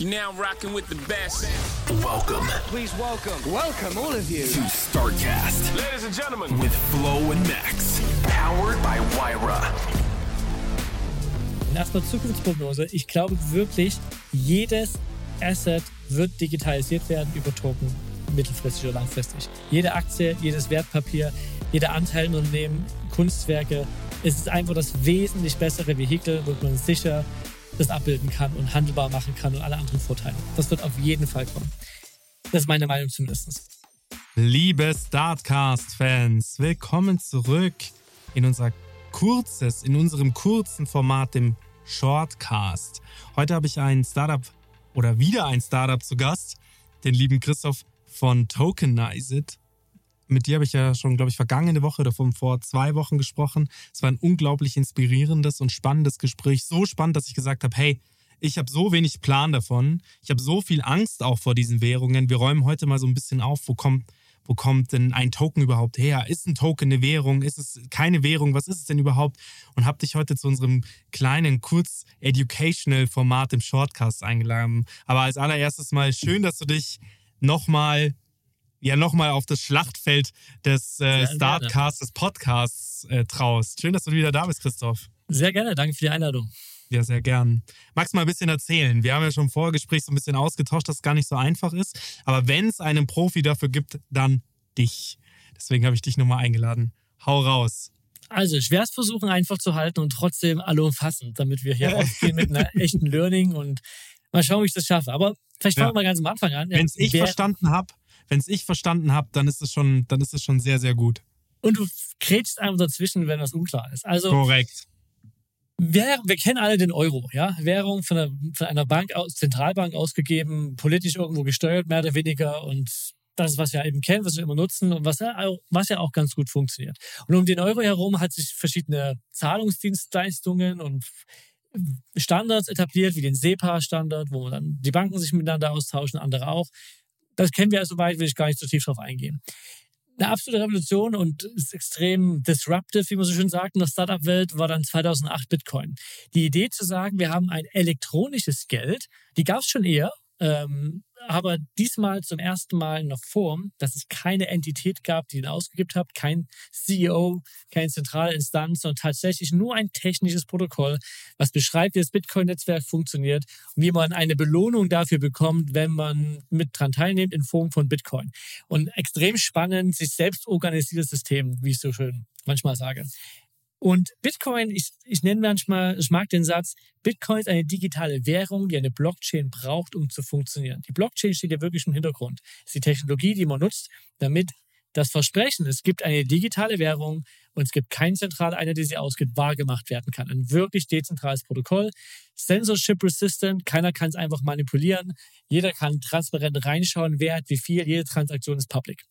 You're now rocking with the best. Welcome Please welcome, welcome all of you. to StarCast Ladies and gentlemen, with Flo and Max. Powered by Wyra. Erstmal Zukunftsprognose. Ich glaube wirklich, jedes Asset wird digitalisiert werden über Token, mittelfristig oder langfristig. Jede Aktie, jedes Wertpapier, jeder Anteil im Unternehmen, Kunstwerke. Es ist einfach das wesentlich bessere Vehikel, wo man sicher das abbilden kann und handelbar machen kann und alle anderen Vorteile. Das wird auf jeden Fall kommen. Das ist meine Meinung zumindest. Liebe Startcast-Fans, willkommen zurück in unser kurzes, in unserem kurzen Format, dem Shortcast. Heute habe ich ein Startup oder wieder ein Startup zu Gast, den lieben Christoph von Tokenized. Mit dir habe ich ja schon, glaube ich, vergangene Woche oder von vor zwei Wochen gesprochen. Es war ein unglaublich inspirierendes und spannendes Gespräch. So spannend, dass ich gesagt habe, hey, ich habe so wenig Plan davon. Ich habe so viel Angst auch vor diesen Währungen. Wir räumen heute mal so ein bisschen auf, wo kommt, wo kommt denn ein Token überhaupt her? Ist ein Token eine Währung? Ist es keine Währung? Was ist es denn überhaupt? Und habe dich heute zu unserem kleinen, kurz educational Format im Shortcast eingeladen. Aber als allererstes mal schön, dass du dich nochmal ja nochmal auf das Schlachtfeld des äh. Startcasts, des Podcasts äh, traust. Schön, dass du wieder da bist, Christoph. Sehr gerne, danke für die Einladung. Ja, sehr gern. Magst du mal ein bisschen erzählen? Wir haben ja schon im Vorgespräch so ein bisschen ausgetauscht, dass es gar nicht so einfach ist. Aber wenn es einen Profi dafür gibt, dann dich. Deswegen habe ich dich nochmal eingeladen. Hau raus. Also, ich werde es versuchen, einfach zu halten und trotzdem alle umfassend, damit wir hier rausgehen mit einer echten Learning und mal schauen, wie ich das schaffe. Aber vielleicht fangen Ja. wir mal ganz am Anfang an. Wenn es ich verstanden habe, wenn es ich verstanden habe, dann ist es schon, dann ist es schon sehr, sehr gut. Und du kretschst einfach dazwischen, wenn das unklar ist. Also, Korrekt. wir, wir kennen alle den Euro, ja? Währung von einer, von einer Bank aus, Zentralbank ausgegeben, politisch irgendwo gesteuert, mehr oder weniger. Und das ist, was wir eben kennen, was wir immer nutzen und was ja, auch, was ja auch ganz gut funktioniert. Und um den Euro herum hat sich verschiedene Zahlungsdienstleistungen und Standards etabliert, wie den SEPA-Standard, wo dann die Banken sich miteinander austauschen, andere auch. Das kennen wir ja soweit, will ich gar nicht so tief drauf eingehen. Eine absolute Revolution und extrem disruptive, wie man so schön sagt, in der Startup-Welt war dann 2008 Bitcoin. Die Idee zu sagen, wir haben ein elektronisches Geld, die gab es schon eher, ähm, aber diesmal zum ersten Mal in einer Form, dass es keine Entität gab, die ihn ausgegeben hat, kein CEO, keine zentrale Instanz, sondern tatsächlich nur ein technisches Protokoll, was beschreibt, wie das Bitcoin-Netzwerk funktioniert und wie man eine Belohnung dafür bekommt, wenn man mit dran teilnimmt in Form von Bitcoin. Und extrem spannend, sich selbst organisiertes System, wie ich so schön manchmal sage. Und Bitcoin, ich, ich nenne manchmal, ich mag den Satz, Bitcoin ist eine digitale Währung, die eine Blockchain braucht, um zu funktionieren. Die Blockchain steht ja wirklich im Hintergrund. Das ist die Technologie, die man nutzt, damit das Versprechen, es gibt eine digitale Währung und es gibt keine zentrale Einheit, die sie ausgibt, wahrgemacht werden kann. Ein wirklich dezentrales Protokoll. Censorship resistant, keiner kann es einfach manipulieren. Jeder kann transparent reinschauen, wer hat wie viel, jede Transaktion ist public.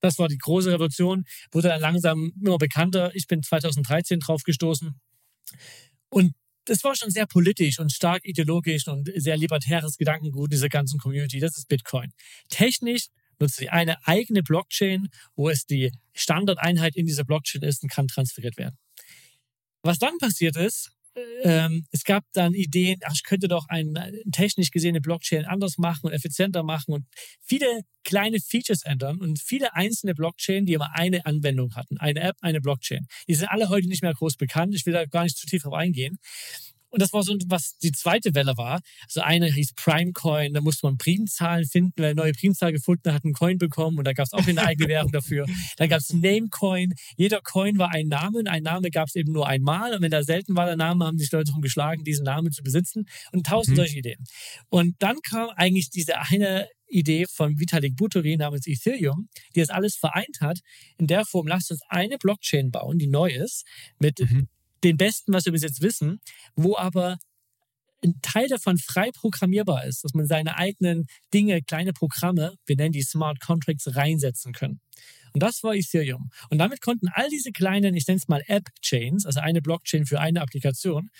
Das war die große Revolution, wurde dann langsam immer bekannter. Ich bin 2013 drauf gestoßen. Und das war schon sehr politisch und stark ideologisch und sehr libertäres Gedankengut dieser ganzen Community. Das ist Bitcoin. Technisch nutzt sie eine eigene Blockchain, wo es die Standardeinheit in dieser Blockchain ist und kann transferiert werden. Was dann passiert ist, ähm, es gab dann Ideen, ach, ich könnte doch eine technisch gesehene Blockchain anders machen und effizienter machen und viele kleine Features ändern und viele einzelne Blockchain, die immer eine Anwendung hatten, eine App, eine Blockchain. Die sind alle heute nicht mehr groß bekannt. Ich will da gar nicht zu tief drauf eingehen. Und das war so, was die zweite Welle war. Also eine hieß Primecoin, da musste man Primzahlen finden, wer eine neue Primzahl gefunden hat, einen Coin bekommen und da gab es auch eine eigene Währung dafür. Dann gab es Namecoin, jeder Coin war ein Name und ein Name gab es eben nur einmal und wenn da selten war der Name, haben sich Leute darum geschlagen, diesen Namen zu besitzen und tausend solche Ideen. Und dann kam eigentlich diese eine Idee von Vitalik Buterin namens Ethereum, die das alles vereint hat, in der Form, lasst uns eine Blockchain bauen, die neu ist, mit den besten, was wir bis jetzt wissen, wo aber ein Teil davon frei programmierbar ist, dass man seine eigenen Dinge, kleine Programme, wir nennen die Smart Contracts, reinsetzen können. Und das war Ethereum. Und damit konnten all diese kleinen, ich nenne es mal App-Chains, also eine Blockchain für eine Applikation,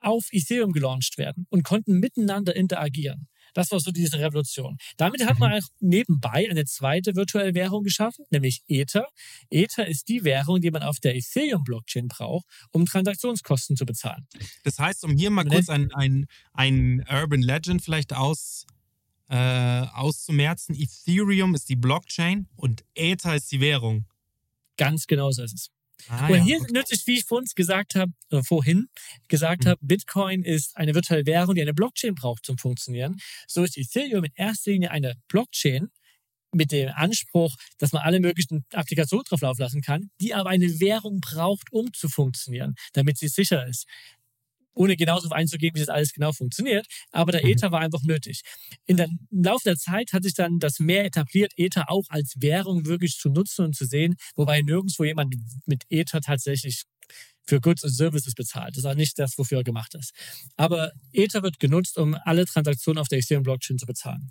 auf Ethereum gelauncht werden und konnten miteinander interagieren. Das war so diese Revolution. Damit hat man auch nebenbei eine zweite virtuelle Währung geschaffen, nämlich Ether. Ether ist die Währung, die man auf der Ethereum-Blockchain braucht, um Transaktionskosten zu bezahlen. Das heißt, um hier mal kurz ein, ein, ein Urban Legend vielleicht aus, äh, auszumerzen, Ethereum ist die Blockchain und Ether ist die Währung. Ganz genau so ist es. Ah, und ja, hier okay. nützlich, wie ich vorhin gesagt habe, oder vorhin gesagt Mhm. habe, Bitcoin ist eine virtuelle Währung, die eine Blockchain braucht zum Funktionieren. So ist Ethereum in erster Linie eine Blockchain mit dem Anspruch, dass man alle möglichen Applikationen drauf laufen lassen kann, die aber eine Währung braucht, um zu funktionieren, damit sie sicher ist. Ohne genau darauf einzugehen, wie das alles genau funktioniert. Aber der Mhm. Ether war einfach nötig. In der, Im Laufe der Zeit hat sich dann das mehr etabliert, Ether auch als Währung wirklich zu nutzen und zu sehen, wobei nirgendwo jemand mit Ether tatsächlich für Goods und Services bezahlt. Das ist auch nicht das, wofür er gemacht ist. Aber Ether wird genutzt, um alle Transaktionen auf der Ethereum-Blockchain zu bezahlen.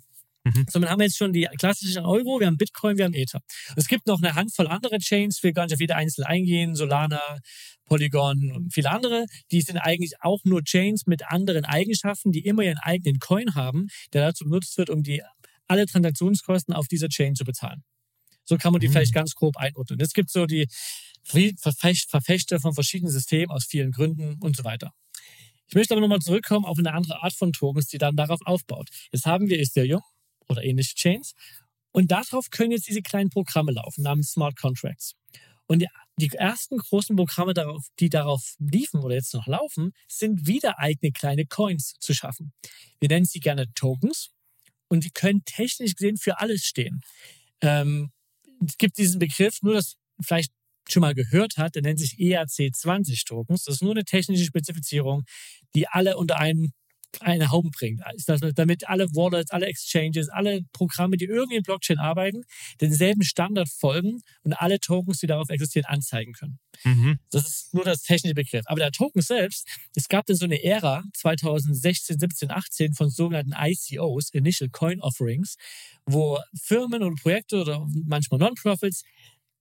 Mhm. Somit haben wir jetzt schon die klassischen Euro, wir haben Bitcoin, wir haben Ether. Es gibt noch eine Handvoll andere Chains, will gar nicht auf jede einzelne eingehen, Solana, Polygon und viele andere. Die sind eigentlich auch nur Chains mit anderen Eigenschaften, die immer ihren eigenen Coin haben, der dazu benutzt wird, um die alle Transaktionskosten auf dieser Chain zu bezahlen. So kann man die Mhm. vielleicht ganz grob einordnen. Es gibt so die Verfecht- Verfechter von verschiedenen Systemen aus vielen Gründen und so weiter. Ich möchte aber nochmal zurückkommen auf eine andere Art von Tokens, die dann darauf aufbaut. Jetzt haben wir Ethereum oder ähnliche Chains und darauf können jetzt diese kleinen Programme laufen namens Smart Contracts. Und die, die ersten großen Programme, darauf, die darauf liefen oder jetzt noch laufen, sind wieder eigene kleine Coins zu schaffen. Wir nennen sie gerne Tokens und die können technisch gesehen für alles stehen. Ähm, es gibt diesen Begriff, nur das vielleicht schon mal gehört hat, der nennt sich E ERC20 Tokens. Das ist nur eine technische Spezifizierung, die alle unter einen eine Haube bringt. Das- damit alle Wallets, alle Exchanges, alle Programme, die irgendwie in Blockchain arbeiten, denselben Standard folgen und alle Tokens, die darauf existieren, anzeigen können. Mhm. Das ist nur das technische Begriff. Aber der Token selbst, es gab dann so eine Ära 2016, 17, 18 von sogenannten ICOs, Initial Coin Offerings, wo Firmen und Projekte oder manchmal Non-Profits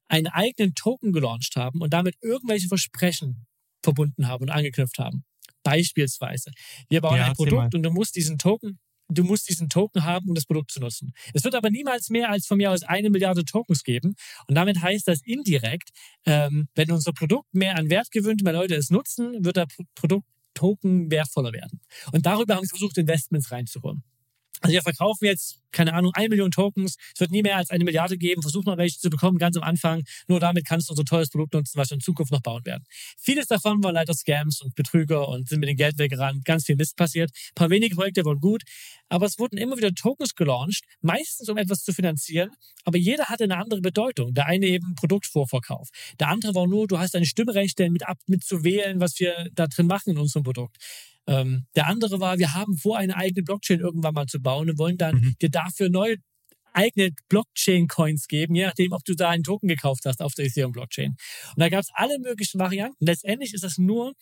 einen eigenen Token gelauncht haben und damit irgendwelche Versprechen verbunden haben und angeknüpft haben. Beispielsweise, wir bauen Ja, ein Produkt und du musst diesen Token Du musst diesen Token haben, um das Produkt zu nutzen. Es wird aber niemals mehr als von mir aus eine Milliarde Tokens geben. Und damit heißt das indirekt, ähm, wenn unser Produkt mehr an Wert gewinnt, mehr Leute es nutzen, wird der Pro Produkt Token wertvoller werden. Und darüber haben sie versucht, Investments reinzuholen. Also wir verkaufen jetzt, keine Ahnung, eine Million Tokens. Es wird nie mehr als eine Milliarde geben. Versuch mal welche zu bekommen, ganz am Anfang. Nur damit kannst du unser tolles Produkt nutzen, was wir in Zukunft noch bauen werden. Vieles davon waren leider Scams und Betrüger und sind mit dem Geld weggerannt. Ganz viel Mist passiert. Ein paar wenige Projekte wurden gut. Aber es wurden immer wieder Tokens gelauncht, meistens um etwas zu finanzieren. Aber jeder hatte eine andere Bedeutung. Der eine eben Produktvorverkauf. Der andere war nur, du hast deine Stimmrechte mit, ab, mit zu wählen, was wir da drin machen in unserem Produkt. Ähm, der andere war, wir haben vor, eine eigene Blockchain irgendwann mal zu bauen und wollen dann Mhm. dir dafür neue eigene Blockchain-Coins geben, je nachdem, ob du da einen Token gekauft hast auf der Ethereum-Blockchain. Und da gab es alle möglichen Varianten. Letztendlich ist das nur,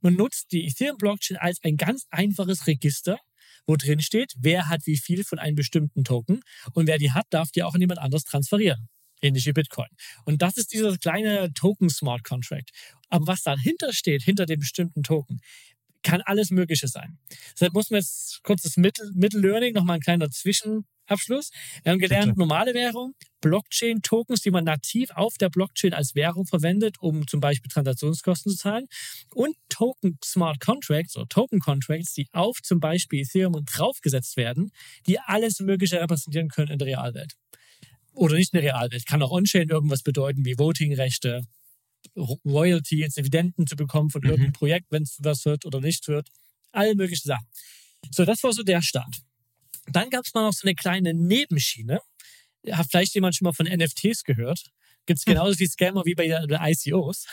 man nutzt die Ethereum-Blockchain als ein ganz einfaches Register, wo drin steht, wer hat wie viel von einem bestimmten Token und wer die hat, darf die auch an jemand anderes transferieren. Ähnlich wie Bitcoin. Und das ist dieser kleine Token Smart Contract. Aber was dahinter steht, hinter dem bestimmten Token, kann alles Mögliche sein. Deshalb muss man jetzt kurz das Mittel, Mittellearning, nochmal ein kleiner Zwischenabschluss. Wir haben gelernt, normale Währung, Blockchain-Tokens, die man nativ auf der Blockchain als Währung verwendet, um zum Beispiel Transaktionskosten zu zahlen. Und Token Smart Contracts oder Token Contracts, die auf zum Beispiel Ethereum draufgesetzt werden, die alles Mögliche repräsentieren können in der Realwelt. Oder nicht in der Realwelt. Kann auch On-Chain irgendwas bedeuten, wie Voting-Rechte, Ro- Royalties, Dividenden zu bekommen von Mhm. irgendeinem Projekt, wenn es was wird oder nicht wird. Alle möglichen Sachen. So, das war so der Start. Dann gab es mal noch so eine kleine Nebenschiene. Hat vielleicht jemand schon mal von NFTs gehört? Gibt es genauso viel Scammer wie bei den ICOs.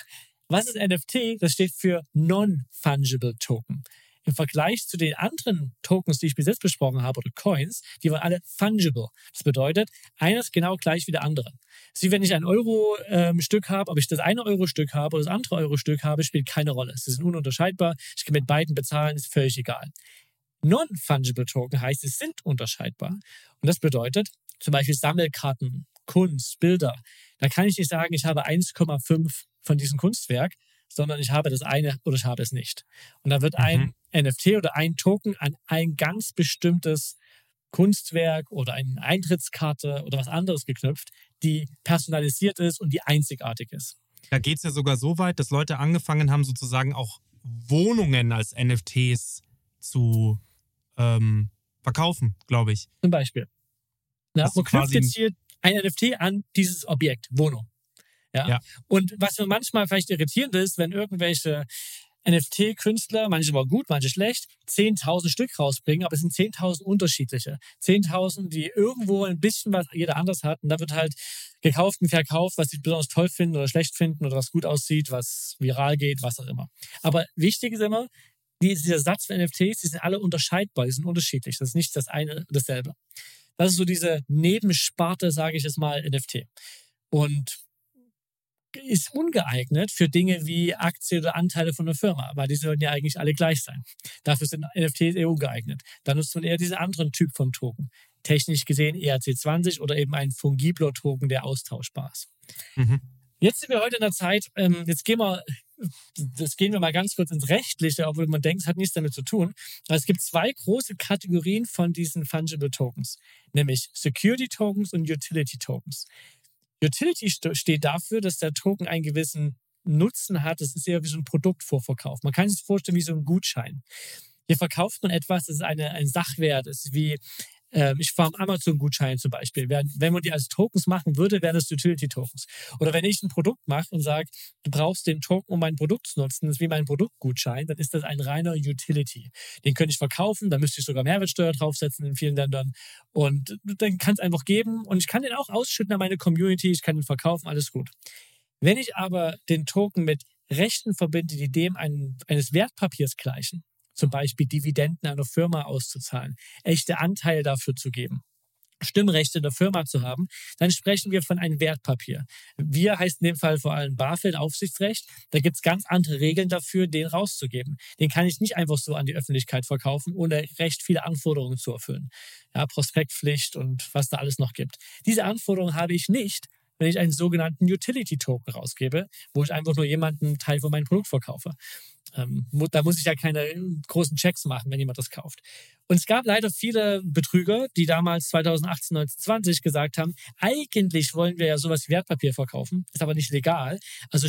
Was ist NFT? Das steht für Non-Fungible Token. Im Vergleich zu den anderen Tokens, die ich bis jetzt besprochen habe, oder Coins, die waren alle fungible. Das bedeutet, eines genau gleich wie der andere. Wie wenn ich ein Euro-Stück ähm, habe, ob ich das eine Euro-Stück habe oder das andere Euro-Stück habe, spielt keine Rolle. Sie sind ununterscheidbar. Ich kann mit beiden bezahlen, ist völlig egal. Non-fungible Token heißt, es sind unterscheidbar. Und das bedeutet, zum Beispiel Sammelkarten, Kunst, Bilder. Da kann ich nicht sagen, ich habe 1,5 von diesem Kunstwerk, sondern ich habe das eine oder ich habe es nicht. Und da wird mhm. ein NFT oder ein Token an ein ganz bestimmtes Kunstwerk oder eine Eintrittskarte oder was anderes geknüpft, die personalisiert ist und die einzigartig ist. Da geht es ja sogar so weit, dass Leute angefangen haben, sozusagen auch Wohnungen als NFTs zu ähm, verkaufen, glaube ich. Zum Beispiel. Ja, man knüpft jetzt hier ein NFT an dieses Objekt, Wohnung. Ja? ja. Und was manchmal vielleicht irritierend ist, wenn irgendwelche NFT-Künstler, manche aber gut, manche schlecht, 10.000 Stück rausbringen, aber es sind 10.000 unterschiedliche. 10.000, die irgendwo ein bisschen was jeder anders hat. Und da wird halt gekauft und verkauft, was sie besonders toll finden oder schlecht finden oder was gut aussieht, was viral geht, was auch immer. Aber wichtig ist immer, dieser Satz von NFTs, die sind alle unterscheidbar, die sind unterschiedlich. Das ist nicht das eine dasselbe. Das ist so diese Nebensparte, sage ich jetzt mal, NFT. Und ist ungeeignet für Dinge wie Aktien oder Anteile von einer Firma, weil die sollten ja eigentlich alle gleich sein. Dafür sind NFTs eher ungeeignet. Da nutzt man eher diesen anderen Typ von Token. Technisch gesehen ERC20 oder eben ein fungibler Token, der austauschbar ist. Mhm. Jetzt sind wir heute in der Zeit, ähm, jetzt gehen wir das gehen wir mal ganz kurz ins Rechtliche, obwohl man denkt, es hat nichts damit zu tun. Aber es gibt zwei große Kategorien von diesen Fungible Tokens, nämlich Security Tokens und Utility Tokens. Utility steht dafür, dass der Token einen gewissen Nutzen hat. Das ist eher wie so ein Produktvorverkauf. Man kann sich vorstellen wie so ein Gutschein. Hier verkauft man etwas, das ist eine, ein Sachwert, das ist wie ich fahre Amazon-Gutschein zum Beispiel. Wenn man die als Tokens machen würde, wären das Utility-Tokens. Oder wenn ich ein Produkt mache und sage, du brauchst den Token, um mein Produkt zu nutzen, das ist wie mein Produktgutschein, dann ist das ein reiner Utility. Den könnte ich verkaufen, da müsste ich sogar Mehrwertsteuer draufsetzen in vielen Ländern. Und dann kann es einfach geben. Und ich kann den auch ausschütten an meine Community, ich kann den verkaufen, alles gut. Wenn ich aber den Token mit Rechten verbinde, die dem eines Wertpapiers gleichen, zum Beispiel Dividenden einer Firma auszuzahlen, echte Anteile dafür zu geben. Stimmrechte der Firma zu haben, dann sprechen wir von einem Wertpapier. Wir heißt in dem Fall vor allem BaFin, Aufsichtsrecht. Da gibt es ganz andere Regeln dafür, den rauszugeben. Den kann ich nicht einfach so an die Öffentlichkeit verkaufen, ohne recht viele Anforderungen zu erfüllen. Ja, Prospektpflicht und was da alles noch gibt. Diese Anforderungen habe ich nicht, wenn ich einen sogenannten Utility Token rausgebe, wo ich einfach nur jemanden Teil von meinem Produkt verkaufe. Ähm, da muss ich ja keine großen Checks machen, wenn jemand das kauft. Und es gab leider viele Betrüger, die damals 2018, 19, 20 gesagt haben, eigentlich wollen wir ja sowas wie Wertpapier verkaufen, ist aber nicht legal. Also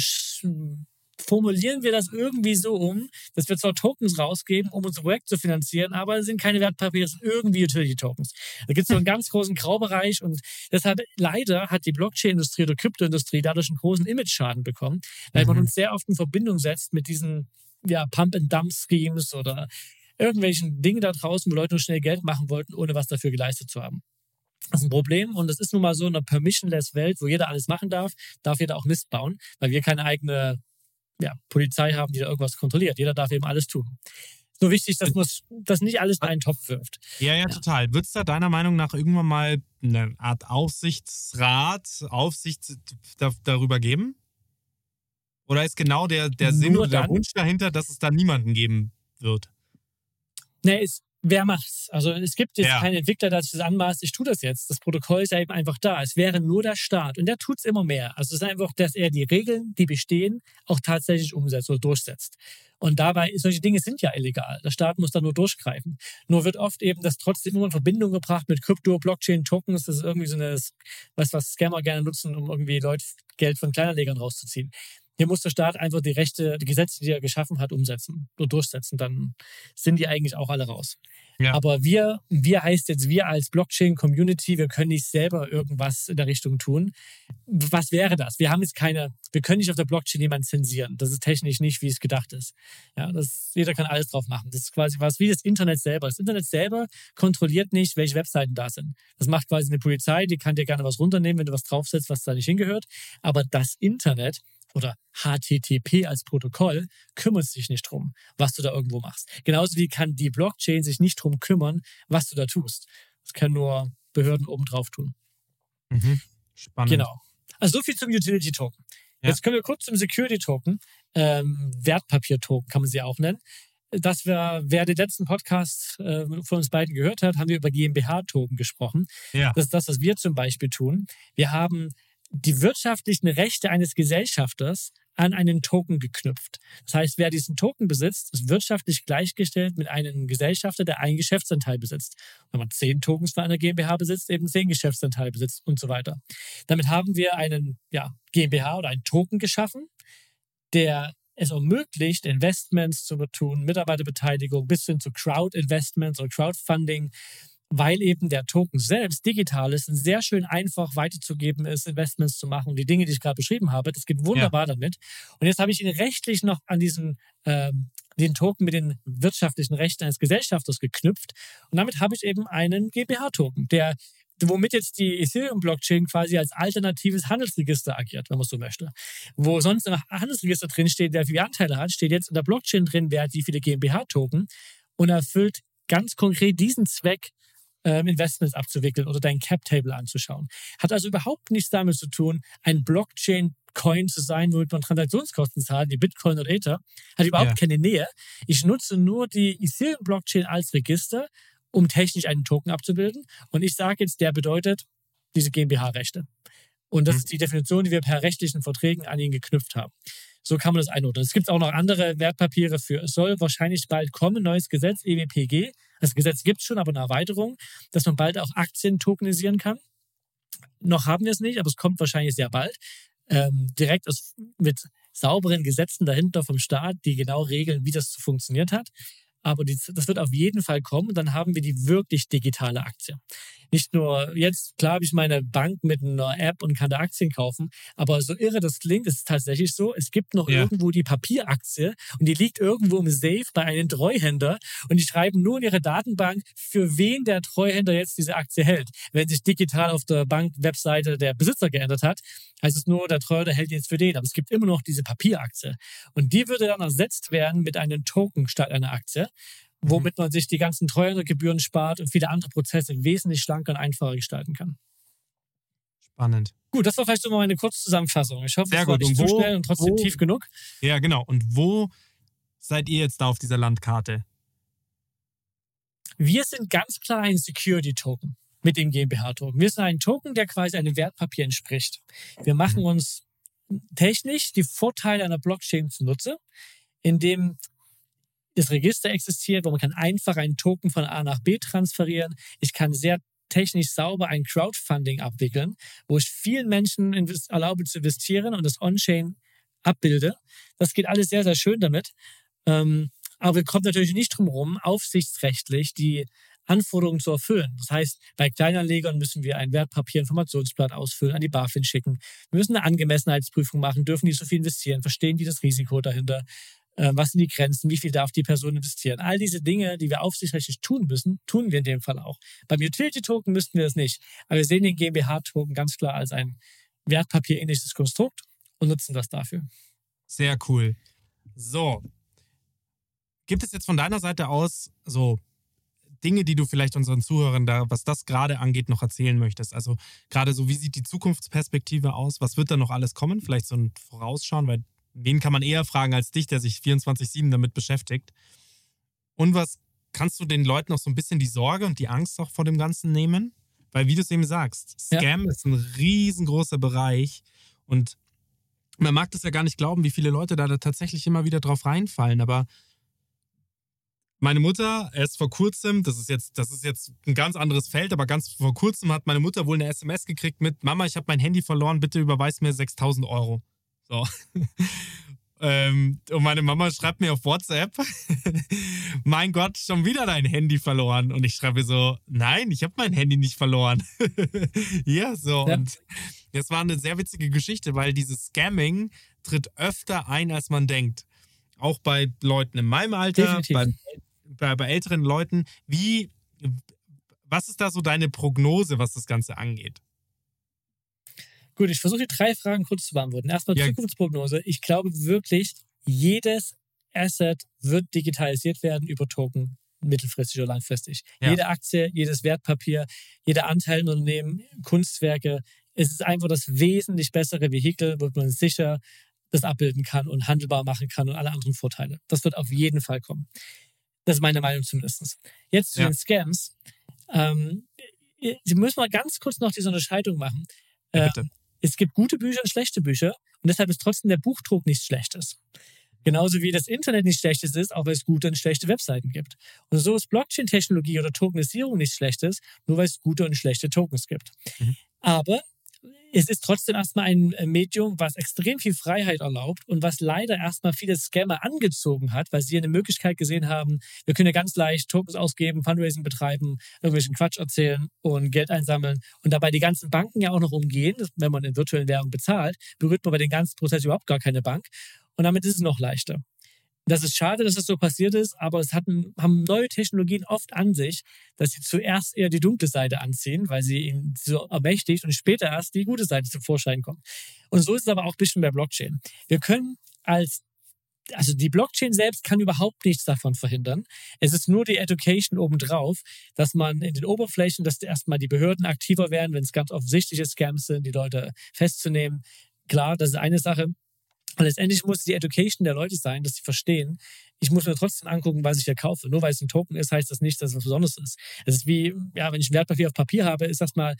formulieren wir das irgendwie so um, dass wir zwar Tokens rausgeben, um unser Projekt zu finanzieren, aber es sind keine Wertpapiere, es sind irgendwie Utility-Tokens. Da gibt es so einen ganz großen Graubereich und deshalb leider hat die Blockchain-Industrie oder Kryptoindustrie dadurch einen großen Image-Schaden bekommen, weil mhm. man uns sehr oft in Verbindung setzt mit diesen ja, Pump-and-Dump-Schemes oder irgendwelchen Dingen da draußen, wo Leute nur schnell Geld machen wollten, ohne was dafür geleistet zu haben. Das ist ein Problem und es ist nun mal so in einer permissionless Welt, wo jeder alles machen darf, darf jeder auch Mist bauen, weil wir keine eigene ja, Polizei haben, die da irgendwas kontrolliert. Jeder darf eben alles tun. So wichtig, dass man das nicht alles in einen Topf wirft. Ja, ja, ja. total. Wird es da deiner Meinung nach irgendwann mal eine Art Aufsichtsrat, Aufsicht darüber geben? Oder ist genau der, der Sinn oder der Wunsch dahinter, dass es da niemanden geben wird? Nee, es, wer macht's? Also es gibt jetzt ja. keinen Entwickler, der sich das anmaßt, ich tue das jetzt. Das Protokoll ist ja eben einfach da. Es wäre nur der Staat. Und der tut es immer mehr. Also es ist einfach, dass er die Regeln, die bestehen, auch tatsächlich umsetzt oder durchsetzt. Und dabei, solche Dinge sind ja illegal. Der Staat muss da nur durchgreifen. Nur wird oft eben das trotzdem immer in Verbindung gebracht mit Krypto, Blockchain, Tokens. Das ist irgendwie so eine, was, was Scammer gerne nutzen, um irgendwie Leute Geld von Kleinanlegern rauszuziehen. Hier muss der Staat einfach die Rechte, die Gesetze, die er geschaffen hat, umsetzen und durchsetzen. Dann sind die eigentlich auch alle raus. Ja. Aber wir, wir heißt jetzt wir als Blockchain-Community, wir können nicht selber irgendwas in der Richtung tun. Was wäre das? Wir haben jetzt keine, wir können nicht auf der Blockchain jemanden zensieren. Das ist technisch nicht, wie es gedacht ist. Ja, das, jeder kann alles drauf machen. Das ist quasi was wie das Internet selber. Das Internet selber kontrolliert nicht, welche Webseiten da sind. Das macht quasi eine Polizei, die kann dir gerne was runternehmen, wenn du was draufsetzt, was da nicht hingehört. Aber das Internet oder HTTP als Protokoll kümmert sich nicht drum, was du da irgendwo machst. Genauso wie kann die Blockchain sich nicht drum kümmern, was du da tust. Das können nur Behörden obendrauf tun. Mhm. Spannend. Genau. Also so viel zum Utility Token. Ja. Jetzt kommen wir kurz zum Security Token. Ähm, Wertpapier Token kann man sie auch nennen. Das wir, wer den letzten Podcast äh, von uns beiden gehört hat, haben wir über GmbH-Token gesprochen. Ja. Das ist das, was wir zum Beispiel tun. Wir haben die wirtschaftlichen Rechte eines Gesellschafters an einen Token geknüpft. Das heißt, wer diesen Token besitzt, ist wirtschaftlich gleichgestellt mit einem Gesellschafter, der einen Geschäftsanteil besitzt. Wenn man zehn Tokens von einer GmbH besitzt, eben zehn Geschäftsanteile besitzt und so weiter. Damit haben wir einen ja, GmbH oder einen Token geschaffen, der es ermöglicht, Investments zu tun, Mitarbeiterbeteiligung bis hin zu Crowd-Investments oder Crowdfunding, weil eben der Token selbst digital ist und sehr schön einfach weiterzugeben ist, Investments zu machen und die Dinge, die ich gerade beschrieben habe. Das geht wunderbar damit. Und jetzt habe ich ihn rechtlich noch an diesen ähm, den Token mit den wirtschaftlichen Rechten eines Gesellschafters geknüpft. Und damit habe ich eben einen GmbH-Token, der womit jetzt die Ethereum-Blockchain quasi als alternatives Handelsregister agiert, wenn man so möchte. Wo sonst im Handelsregister drin steht, wer wie viele Anteile hat, steht jetzt in der Blockchain drin, wer hat wie viele GmbH-Token und erfüllt ganz konkret diesen Zweck, Investments abzuwickeln oder dein Cap-Table anzuschauen. Hat also überhaupt nichts damit zu tun, ein Blockchain-Coin zu sein, womit man Transaktionskosten zahlt, die Bitcoin oder Ether. Hat überhaupt Ja. keine Nähe. Ich nutze nur die Ethereum-Blockchain als Register, um technisch einen Token abzubilden. Und ich sage jetzt, der bedeutet diese GmbH-Rechte. Und das Mhm. ist die Definition, die wir per rechtlichen Verträgen an ihn geknüpft haben. So kann man das einordnen. Es gibt auch noch andere Wertpapiere für. Es soll wahrscheinlich bald kommen, neues Gesetz, E Das Gesetz gibt es schon, aber eine Erweiterung, dass man bald auch Aktien tokenisieren kann. Noch haben wir es nicht, aber es kommt wahrscheinlich sehr bald. Ähm, direkt aus, mit sauberen Gesetzen dahinter vom Staat, die genau regeln, wie das funktioniert hat. Aber die, das wird auf jeden Fall kommen dann haben wir die wirklich digitale Aktie. Nicht nur jetzt, klar habe ich meine Bank mit einer App und kann da Aktien kaufen, aber so irre das klingt, ist es tatsächlich so. Es gibt noch Ja. irgendwo die Papieraktie und die liegt irgendwo im Safe bei einem Treuhänder und die schreiben nur in ihre Datenbank, für wen der Treuhänder jetzt diese Aktie hält. Wenn sich digital auf der Bank-Webseite der Besitzer geändert hat, heißt es nur, der Treuhänder hält jetzt für den. Aber es gibt immer noch diese Papieraktie. Und die würde dann ersetzt werden mit einem Token statt einer Aktie, womit man sich die ganzen Treuhändergebühren spart und viele andere Prozesse wesentlich schlanker und einfacher gestalten kann. Spannend. Gut, das war vielleicht so mal eine Kurzzusammenfassung. Ich hoffe, Sehr es war nicht zu wo- schnell und trotzdem wo- tief genug. Ja, genau. Und wo seid ihr jetzt da auf dieser Landkarte? Wir sind ganz klar ein Security-Token mit dem GmbH-Token. Wir sind ein Token, der quasi einem Wertpapier entspricht. Wir machen uns technisch die Vorteile einer Blockchain zunutze, indem das Register existiert, wo man kann einfach einen Token von A nach B transferieren. Ich kann sehr technisch sauber ein Crowdfunding abwickeln, wo ich vielen Menschen erlaube zu investieren und das On-Chain abbilde. Das geht alles sehr, sehr schön damit. Ähm, aber wir kommen natürlich nicht drum herum, aufsichtsrechtlich die Anforderungen zu erfüllen. Das heißt, bei Kleinanlegern müssen wir ein Wertpapierinformationsblatt ausfüllen, an die BaFin schicken. Wir müssen eine Angemessenheitsprüfung machen, dürfen die so viel investieren, verstehen die das Risiko dahinter, was sind die Grenzen, wie viel darf die Person investieren. All diese Dinge, die wir aufsichtsrechtlich tun müssen, tun wir in dem Fall auch. Beim Utility-Token müssten wir das nicht. Aber wir sehen den GmbH-Token ganz klar als ein wertpapierähnliches Konstrukt und nutzen das dafür. Sehr cool. So. Gibt es jetzt von deiner Seite aus so Dinge, die du vielleicht unseren Zuhörern da, was das gerade angeht, noch erzählen möchtest? Also gerade so, wie sieht die Zukunftsperspektive aus? Was wird da noch alles kommen? Vielleicht so ein Vorausschauen, weil wen kann man eher fragen als dich, der sich 24-7 damit beschäftigt? Und was kannst du den Leuten auch so ein bisschen die Sorge und die Angst auch vor dem Ganzen nehmen? Weil, wie du es eben sagst, Ja. Scam ist ein riesengroßer Bereich und man mag das ja gar nicht glauben, wie viele Leute da, da tatsächlich immer wieder drauf reinfallen, aber meine Mutter, erst vor kurzem, das ist jetzt, das ist jetzt ein ganz anderes Feld, aber ganz vor kurzem hat meine Mutter wohl eine SMS gekriegt mit: Mama, ich habe mein Handy verloren, bitte überweis mir 6000 Euro. So. ähm, und meine Mama schreibt mir auf WhatsApp: Mein Gott, schon wieder dein Handy verloren. Und ich schreibe so: Nein, ich habe mein Handy nicht verloren. ja, so. Ja. Und das war eine sehr witzige Geschichte, weil dieses Scamming tritt öfter ein, als man denkt. Auch bei Leuten in meinem Alter, bei, bei, bei älteren Leuten. Wie, was ist da so deine Prognose, was das Ganze angeht? Gut, ich versuche die drei Fragen kurz zu beantworten. Erstmal Ja. Zukunftsprognose. Ich glaube wirklich, jedes Asset wird digitalisiert werden über Token, mittelfristig oder langfristig. Ja. Jede Aktie, jedes Wertpapier, jeder Anteil in Unternehmen, Kunstwerke. Es ist einfach das wesentlich bessere Vehikel, wo man sicher das abbilden kann und handelbar machen kann und alle anderen Vorteile. Das wird auf jeden Fall kommen. Das ist meine Meinung zumindest. Jetzt zu Ja. den Scams. Ähm, Sie müssen mal ganz kurz noch diese Unterscheidung machen. Ja, Äh, bitte. Es gibt gute Bücher und schlechte Bücher und deshalb ist trotzdem der Buchdruck nichts Schlechtes. Genauso wie das Internet nichts Schlechtes ist, auch weil es gute und schlechte Webseiten gibt. Und so ist Blockchain-Technologie oder Tokenisierung nichts Schlechtes, nur weil es gute und schlechte Tokens gibt. Mhm. Aber es ist trotzdem erstmal ein äh, Medium, was extrem viel Freiheit erlaubt und was leider erstmal viele Scammer angezogen hat, weil sie eine Möglichkeit gesehen haben, wir können ja ganz leicht Tokens ausgeben, Fundraising betreiben, irgendwelchen Quatsch erzählen und Geld einsammeln und dabei die ganzen Banken ja auch noch umgehen. Wenn man in virtuellen Währungen bezahlt, berührt man bei den ganzen Prozess überhaupt gar keine Bank und damit ist es noch leichter. Das ist schade, dass es so passiert ist, aber es hatten, haben neue Technologien oft an sich, dass sie zuerst eher die dunkle Seite anziehen, weil sie ihn so ermächtigt und später erst die gute Seite zum Vorschein kommt. Und so ist es aber auch ein bisschen bei Blockchain. Wir können als also die Blockchain selbst kann überhaupt nichts davon verhindern. Es ist nur die Education obendrauf, dass man in den Oberflächen, dass erstmal die Behörden aktiver werden, wenn es ganz offensichtliche Scams sind, die Leute festzunehmen. Klar, das ist eine Sache. Und letztendlich muss die Education der Leute sein, dass sie verstehen, ich muss mir trotzdem angucken, was ich hier kaufe. Nur weil es ein Token ist, heißt das nicht, dass es was Besonderes ist. Es ist wie, ja, wenn ich ein Wertpapier auf Papier habe, ist das mal,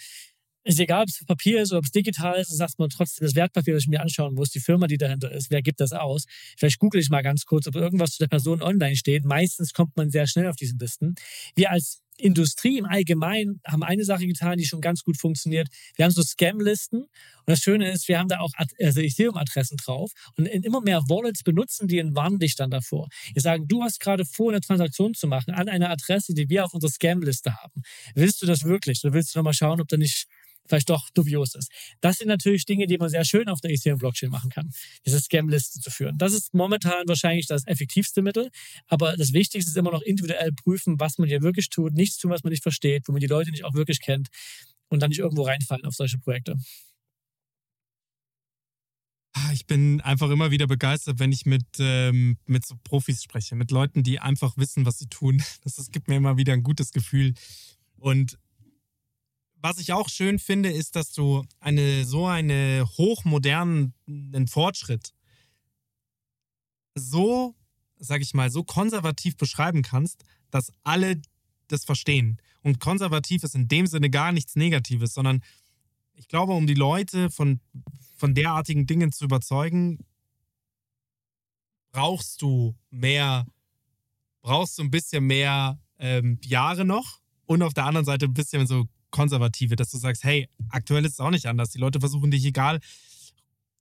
ist egal, ob es Papier ist oder ob es digital ist, ist erstmal trotzdem das Wertpapier, das ich mir anschauen muss, die Firma, die dahinter ist, wer gibt das aus. Vielleicht google ich mal ganz kurz, ob irgendwas zu der Person online steht. Meistens kommt man sehr schnell auf diesen Listen. Wir als Industrie im Allgemeinen haben eine Sache getan, die schon ganz gut funktioniert. Wir haben so Scam-Listen und das Schöne ist, wir haben da auch also Ethereum-Adressen drauf und immer mehr Wallets benutzen die und warnen dich dann davor. Die sagen, du hast gerade vor, eine Transaktion zu machen an einer Adresse, die wir auf unserer Scam-Liste haben. Willst du das wirklich? Oder willst du nochmal schauen, ob da nicht vielleicht doch dubios ist? Das sind natürlich Dinge, die man sehr schön auf der Ethereum-Blockchain machen kann, diese Scam-Listen zu führen. Das ist momentan wahrscheinlich das effektivste Mittel, aber das Wichtigste ist immer noch individuell prüfen, was man hier wirklich tut, nichts tun, was man nicht versteht, wo man die Leute nicht auch wirklich kennt und dann nicht irgendwo reinfallen auf solche Projekte. Ah, Ich bin einfach immer wieder begeistert, wenn ich mit, ähm, mit so Profis spreche, mit Leuten, die einfach wissen, was sie tun. Das, das gibt mir immer wieder ein gutes Gefühl. Und was ich auch schön finde, ist, dass du eine so eine hochmodernen Fortschritt so, sag ich mal, so konservativ beschreiben kannst, dass alle das verstehen. Und konservativ ist in dem Sinne gar nichts Negatives, sondern ich glaube, um die Leute von, von derartigen Dingen zu überzeugen, brauchst du mehr, brauchst du ein bisschen mehr ähm, Jahre noch und auf der anderen Seite ein bisschen so konservative, dass du sagst, hey, aktuell ist es auch nicht anders. Die Leute versuchen dich egal.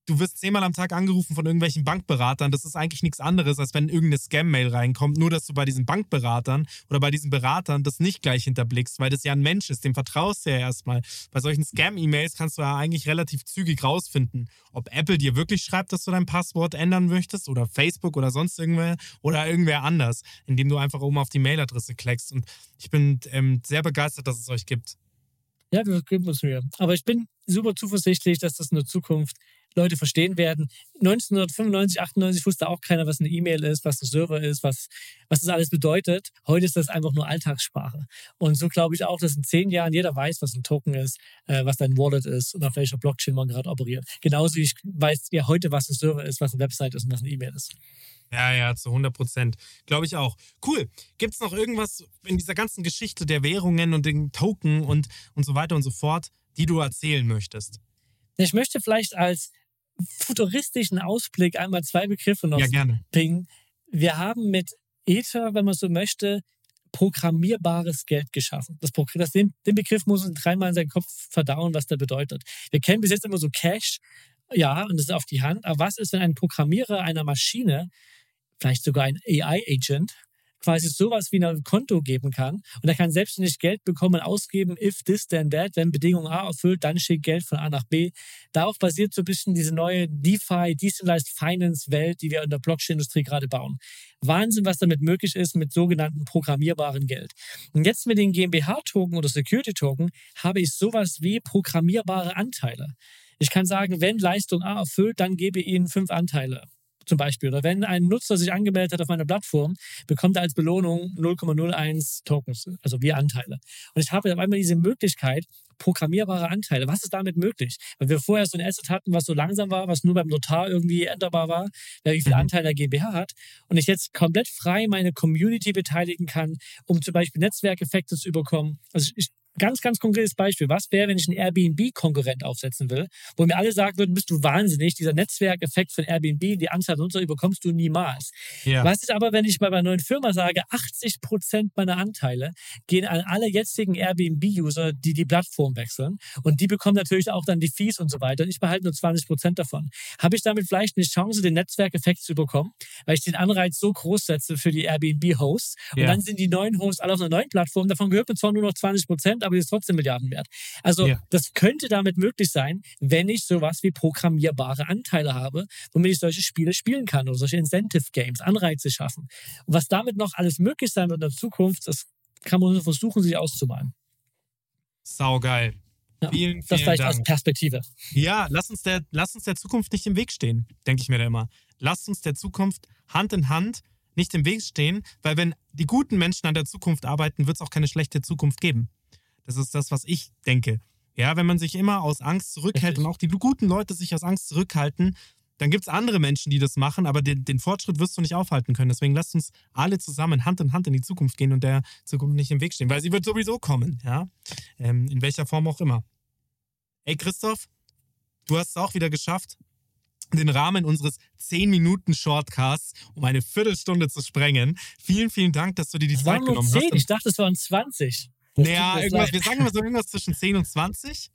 Du wirst zehnmal am Tag angerufen von irgendwelchen Bankberatern. Das ist eigentlich nichts anderes, als wenn irgendeine Scam-Mail reinkommt. Nur, dass du bei diesen Bankberatern oder bei diesen Beratern das nicht gleich hinterblickst, weil das ja ein Mensch ist. Dem vertraust du ja erstmal. Bei solchen Scam-E-Mails kannst du ja eigentlich relativ zügig rausfinden, ob Apple dir wirklich schreibt, dass du dein Passwort ändern möchtest oder Facebook oder sonst irgendwer oder irgendwer anders, indem du einfach oben auf die Mailadresse klickst. Und ich bin ähm, sehr begeistert, dass es euch gibt. Ja, wir geben uns Mühe. Aber ich bin super zuversichtlich, dass das in der Zukunft Leute verstehen werden. 1995, 98 wusste auch keiner, was eine E-Mail ist, was ein Server ist, was, was das alles bedeutet. Heute ist das einfach nur Alltagssprache. Und so glaube ich auch, dass in zehn Jahren jeder weiß, was ein Token ist, äh, was dein Wallet ist und auf welcher Blockchain man gerade operiert. Genauso wie ich weiß ja heute, was ein Server ist, was eine Website ist und was eine E-Mail ist. Ja, ja, zu 100 Prozent. Glaube ich auch. Cool. Gibt es noch irgendwas in dieser ganzen Geschichte der Währungen und den Token und, und so weiter und so fort, die du erzählen möchtest? Ich möchte vielleicht als futuristischen Ausblick einmal zwei Begriffe noch Ja, gerne. bringen. Wir haben mit Ether, wenn man so möchte, programmierbares Geld geschaffen. Das, das, den, den Begriff muss man dreimal in seinen Kopf verdauen, was der bedeutet. Wir kennen bis jetzt immer so Cash, ja, und das ist auf die Hand. Aber was ist, wenn ein Programmierer einer Maschine, vielleicht sogar ein AI-Agent, quasi sowas wie ein Konto geben kann und er kann selbstständig Geld bekommen, ausgeben, if this, then that, wenn Bedingung A erfüllt, dann schickt Geld von A nach B. Darauf basiert so ein bisschen diese neue DeFi, Decentralized Finance Welt, die wir in der Blockchain-Industrie gerade bauen. Wahnsinn, was damit möglich ist mit sogenannten programmierbaren Geld. Und jetzt mit den GmbH-Token oder Security-Token habe ich sowas wie programmierbare Anteile. Ich kann sagen, wenn Leistung A erfüllt, dann gebe ich Ihnen fünf Anteile zum Beispiel. Oder wenn ein Nutzer sich angemeldet hat auf meiner Plattform, bekommt er als Belohnung 0,01 Tokens, also wir Anteile. Und ich habe auf einmal diese Möglichkeit, programmierbare Anteile. Was ist damit möglich? Weil wir vorher so ein Asset hatten, was so langsam war, was nur beim Notar irgendwie änderbar war, wie viel Mhm. Anteil der GmbH hat. Und ich jetzt komplett frei meine Community beteiligen kann, um zum Beispiel Netzwerkeffekte zu bekommen. Also ich, ganz, ganz konkretes Beispiel. Was wäre, wenn ich einen Airbnb-Konkurrent aufsetzen will, wo mir alle sagen würden, bist du wahnsinnig, dieser Netzwerkeffekt von Airbnb, die Anzahl Nutzer überkommst du niemals. Ja. Was ist aber, wenn ich bei meiner neuen Firma sage, 80 Prozent meiner Anteile gehen an alle jetzigen Airbnb-User, die die Plattform wechseln und die bekommen natürlich auch dann die Fees und so weiter und ich behalte nur 20 Prozent davon. Habe ich damit vielleicht eine Chance, den Netzwerkeffekt zu bekommen, weil ich den Anreiz so groß setze für die Airbnb-Hosts und Ja. dann sind die neuen Hosts alle auf einer neuen Plattform, davon gehört mir zwar nur noch 20 Prozent, aber die ist trotzdem Milliarden wert. Also Ja. das könnte damit möglich sein, wenn ich sowas wie programmierbare Anteile habe, womit ich solche Spiele spielen kann oder solche Incentive Games, Anreize schaffen. Und was damit noch alles möglich sein wird in der Zukunft, das kann man versuchen, sich auszumalen. Saugeil. Ja, Vielen, das vielen vielleicht als Dank. Perspektive. Ja, lass uns, der, lass uns der Zukunft nicht im Weg stehen, denke ich mir da immer. Lass uns der Zukunft Hand in Hand nicht im Weg stehen, weil wenn die guten Menschen an der Zukunft arbeiten, wird es auch keine schlechte Zukunft geben. Das ist das, was ich denke. Ja, wenn man sich immer aus Angst zurückhält Richtig. und auch die guten Leute sich aus Angst zurückhalten, dann gibt es andere Menschen, die das machen, aber den, den Fortschritt wirst du nicht aufhalten können. Deswegen lasst uns alle zusammen Hand in Hand in die Zukunft gehen und der Zukunft nicht im Weg stehen, weil sie wird sowieso kommen, ja. Ähm, in welcher Form auch immer. Ey, Christoph, du hast es auch wieder geschafft, den Rahmen unseres 10-Minuten-Shortcasts um eine Viertelstunde zu sprengen. Vielen, vielen Dank, dass du dir die Es Zeit genommen 10, hast. ich dachte, es waren 20. Das Naja, wir sagen mal so irgendwas zwischen 10 und 20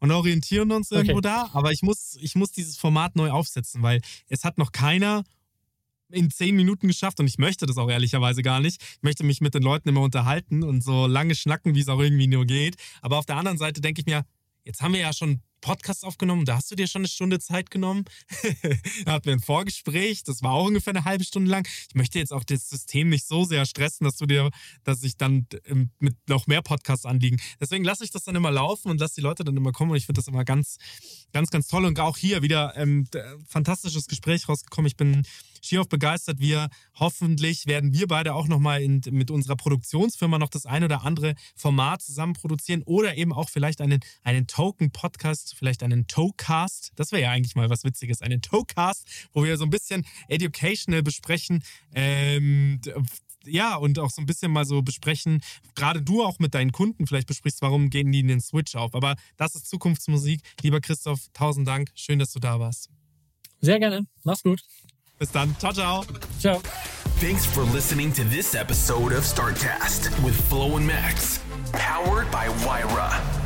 und orientieren uns irgendwo Okay. da. Aber ich muss, ich muss dieses Format neu aufsetzen, weil es hat noch keiner in 10 Minuten geschafft und ich möchte das auch ehrlicherweise gar nicht. Ich möchte mich mit den Leuten immer unterhalten und so lange schnacken, wie es auch irgendwie nur geht. Aber auf der anderen Seite denke ich mir, jetzt haben wir ja schon Podcast aufgenommen, da hast du dir schon eine Stunde Zeit genommen. da hatten wir ein Vorgespräch, das war auch ungefähr eine halbe Stunde lang. Ich möchte jetzt auch das System nicht so sehr stressen, dass du dir, dass ich dann ähm, mit noch mehr Podcasts anliegen. Deswegen lasse ich das dann immer laufen und lasse die Leute dann immer kommen und ich finde das immer ganz, ganz, ganz toll. Und auch hier wieder ähm, d- fantastisches Gespräch rausgekommen. Ich bin schier auf begeistert. Wir hoffentlich werden wir beide auch nochmal mit unserer Produktionsfirma noch das ein oder andere Format zusammen produzieren oder eben auch vielleicht einen, einen Token-Podcast, vielleicht einen Towcast. Das wäre ja eigentlich mal was Witziges. Einen Towcast, wo wir so ein bisschen educational besprechen. Ähm, d- ja, und auch so ein bisschen mal so besprechen, gerade du auch mit deinen Kunden vielleicht besprichst, warum gehen die in den Switch auf. Aber das ist Zukunftsmusik. Lieber Christoph, tausend Dank. Schön, dass du da warst. Sehr gerne. Mach's gut. Bis dann. Ciao, ciao. Ciao. Thanks for listening to this episode of Startcast with Flo and Max, powered by Wyra.